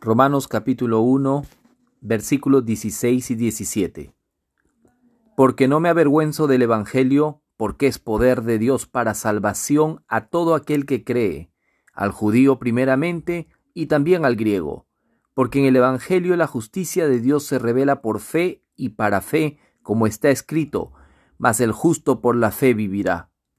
Romanos capítulo 1, versículos 16 y 17. Porque no me avergüenzo del Evangelio, porque es poder de Dios para salvación a todo aquel que cree, al judío primeramente y también al griego, porque en el Evangelio la justicia de Dios se revela por fe y para fe, como está escrito, mas el justo por la fe vivirá.